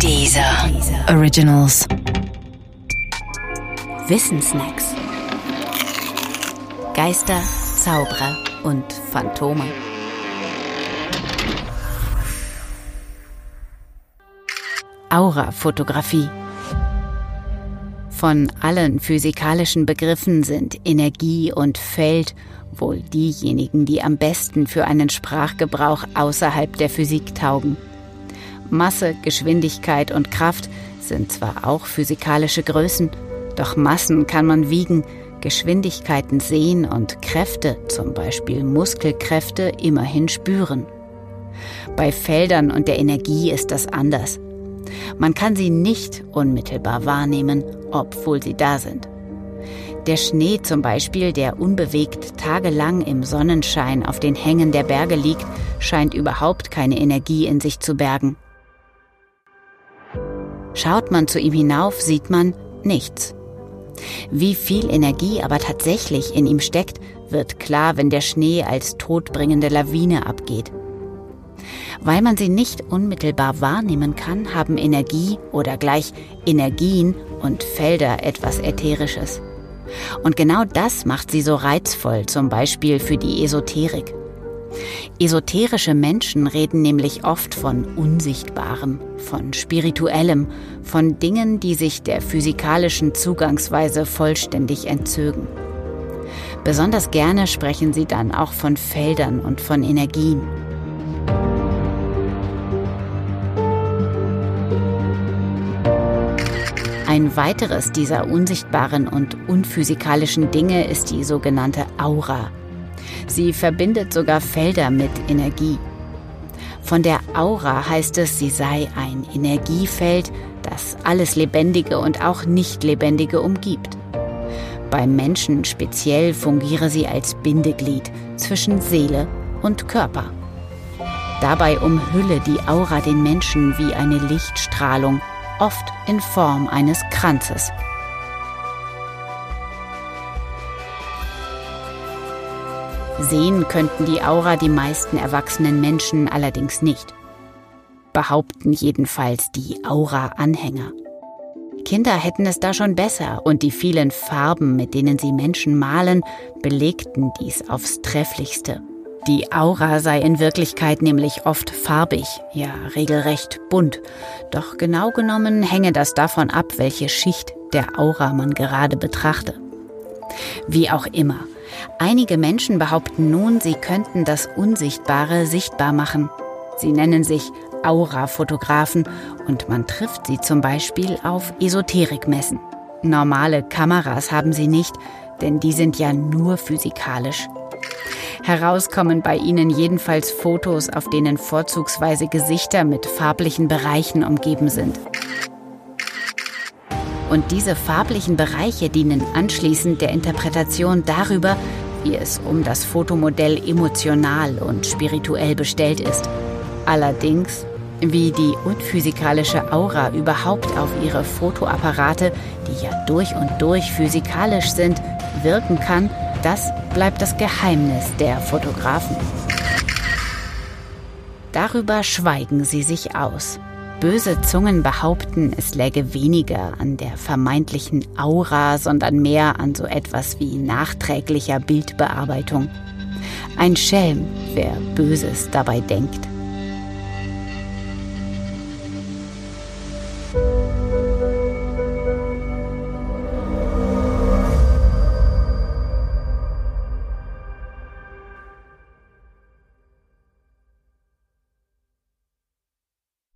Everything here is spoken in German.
Dieser Originals. Wissensnacks. Geister, Zauberer und Phantome. Aurafotografie. Von allen physikalischen Begriffen sind Energie und Feld wohl diejenigen, die am besten für einen Sprachgebrauch außerhalb der Physik taugen. Masse, Geschwindigkeit und Kraft sind zwar auch physikalische Größen, doch Massen kann man wiegen, Geschwindigkeiten sehen und Kräfte, zum Beispiel Muskelkräfte, immerhin spüren. Bei Feldern und der Energie ist das anders. Man kann sie nicht unmittelbar wahrnehmen, obwohl sie da sind. Der Schnee zum Beispiel, der unbewegt tagelang im Sonnenschein auf den Hängen der Berge liegt, scheint überhaupt keine Energie in sich zu bergen. Schaut man zu ihm hinauf, sieht man nichts. Wie viel Energie aber tatsächlich in ihm steckt, wird klar, wenn der Schnee als todbringende Lawine abgeht. Weil man sie nicht unmittelbar wahrnehmen kann, haben Energie oder gleich Energien und Felder etwas Ätherisches. Und genau das macht sie so reizvoll, zum Beispiel für die Esoterik. Esoterische Menschen reden nämlich oft von Unsichtbarem, von Spirituellem, von Dingen, die sich der physikalischen Zugangsweise vollständig entzögen. Besonders gerne sprechen sie dann auch von Feldern und von Energien. Ein weiteres dieser unsichtbaren und unphysikalischen Dinge ist die sogenannte Aura, Sie verbindet sogar Felder mit Energie. Von der Aura heißt es, sie sei ein Energiefeld, das alles Lebendige und auch Nicht-Lebendige umgibt. Beim Menschen speziell fungiere sie als Bindeglied zwischen Seele und Körper. Dabei umhülle die Aura den Menschen wie eine Lichtstrahlung, oft in Form eines Kranzes. Sehen könnten die Aura die meisten erwachsenen Menschen allerdings nicht. Behaupten jedenfalls die Aura-Anhänger. Kinder hätten es da schon besser und die vielen Farben, mit denen sie Menschen malen, belegten dies aufs trefflichste. Die Aura sei in Wirklichkeit nämlich oft farbig, ja regelrecht bunt. Doch genau genommen hänge das davon ab, welche Schicht der Aura man gerade betrachte. Wie auch immer, Einige Menschen behaupten nun, sie könnten das Unsichtbare sichtbar machen. Sie nennen sich Aura-Fotografen und man trifft sie zum Beispiel auf Esoterikmessen. Normale Kameras haben sie nicht, denn die sind ja nur physikalisch. Herauskommen bei ihnen jedenfalls Fotos, auf denen vorzugsweise Gesichter mit farblichen Bereichen umgeben sind. Und diese farblichen Bereiche dienen anschließend der Interpretation darüber, wie es um das Fotomodell emotional und spirituell bestellt ist. Allerdings, wie die unphysikalische Aura überhaupt auf ihre Fotoapparate, die ja durch und durch physikalisch sind, wirken kann, das bleibt das Geheimnis der Fotografen. Darüber schweigen sie sich aus. Böse Zungen behaupten, es läge weniger an der vermeintlichen Aura, sondern mehr an so etwas wie nachträglicher Bildbearbeitung. Ein Schelm, wer Böses dabei denkt.